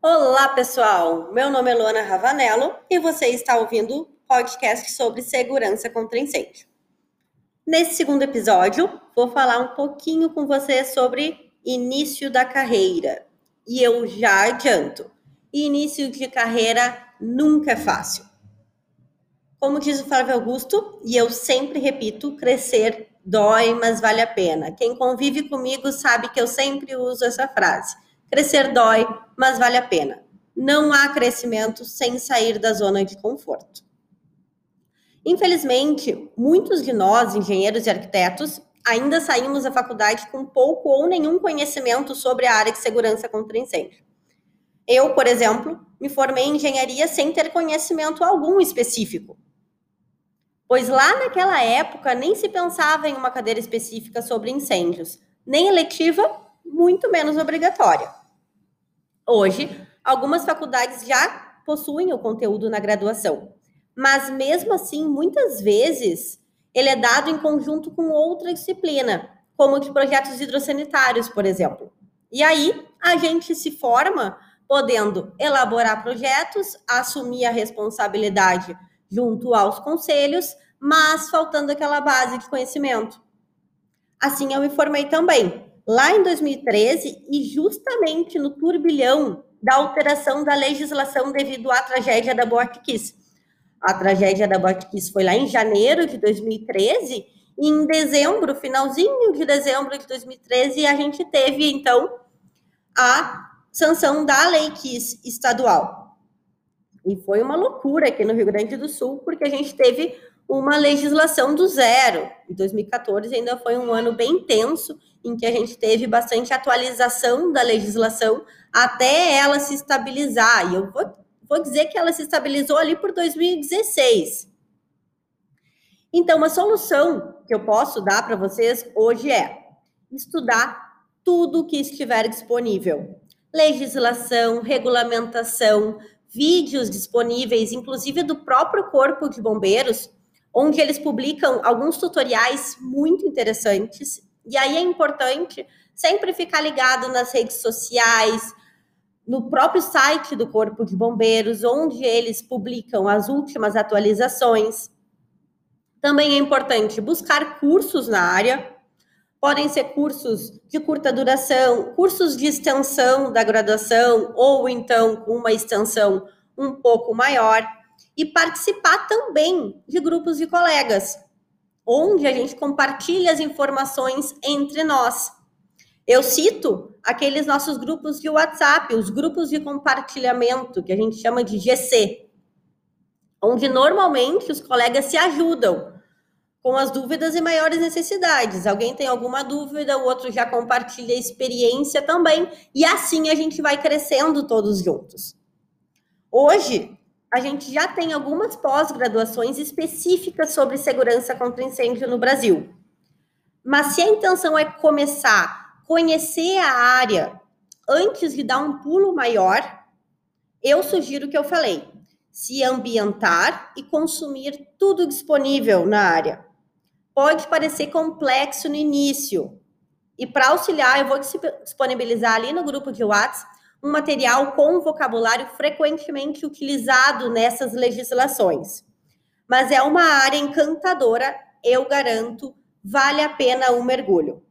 Olá, pessoal! Meu nome é Luana Ravanello e você está ouvindo o podcast sobre segurança contra incêndio. Nesse segundo episódio, vou falar um pouquinho com você sobre início da carreira. E eu já adianto: início de carreira nunca é fácil. Como diz o Flávio Augusto, e eu sempre repito, crescer dói, mas vale a pena. Quem convive comigo sabe que eu sempre uso essa frase. Crescer dói, mas vale a pena. Não há crescimento sem sair da zona de conforto. Infelizmente, muitos de nós, engenheiros e arquitetos, ainda saímos da faculdade com pouco ou nenhum conhecimento sobre a área de segurança contra incêndio. Eu, por exemplo, me formei em engenharia sem ter conhecimento algum específico pois lá naquela época nem se pensava em uma cadeira específica sobre incêndios, nem eletiva, muito menos obrigatória. Hoje, algumas faculdades já possuem o conteúdo na graduação, mas mesmo assim, muitas vezes, ele é dado em conjunto com outra disciplina, como de projetos hidrossanitários, por exemplo. E aí, a gente se forma podendo elaborar projetos, assumir a responsabilidade junto aos conselhos, mas faltando aquela base de conhecimento. Assim eu me formei também, lá em 2013, e justamente no turbilhão da alteração da legislação devido à tragédia da Boate Kiss. A tragédia da Boate Kiss foi lá em janeiro de 2013, e em dezembro, finalzinho de dezembro de 2013, a gente teve, então, a sanção da Lei Kiss estadual. E foi uma loucura aqui no Rio Grande do Sul, porque a gente teve uma legislação do zero. E 2014 ainda foi um ano bem intenso, em que a gente teve bastante atualização da legislação até ela se estabilizar. E eu vou, vou dizer que ela se estabilizou ali por 2016. Então, uma solução que eu posso dar para vocês hoje é estudar tudo que estiver disponível. Legislação, regulamentação, vídeos disponíveis, inclusive do próprio Corpo de Bombeiros, onde eles publicam alguns tutoriais muito interessantes. E aí é importante sempre ficar ligado nas redes sociais, no próprio site do Corpo de Bombeiros, onde eles publicam as últimas atualizações. Também é importante buscar cursos na área, podem ser cursos de curta duração, cursos de extensão da graduação, ou então uma extensão um pouco maior, e participar também de grupos de colegas, onde a gente compartilha as informações entre nós. Eu cito aqueles nossos grupos de WhatsApp, os grupos de compartilhamento, que a gente chama de GC, onde normalmente os colegas se ajudam com as dúvidas e maiores necessidades. Alguém tem alguma dúvida, o outro já compartilha a experiência também, e assim a gente vai crescendo todos juntos. Hoje, a gente já tem algumas pós-graduações específicas sobre segurança contra incêndio no Brasil. Mas se a intenção é começar a conhecer a área antes de dar um pulo maior, eu sugiro o que eu falei: se ambientar e consumir tudo disponível na área pode parecer complexo no início. E para auxiliar, eu vou disponibilizar ali no grupo de WhatsApp um material com vocabulário frequentemente utilizado nessas legislações. Mas é uma área encantadora, eu garanto, vale a pena um mergulho.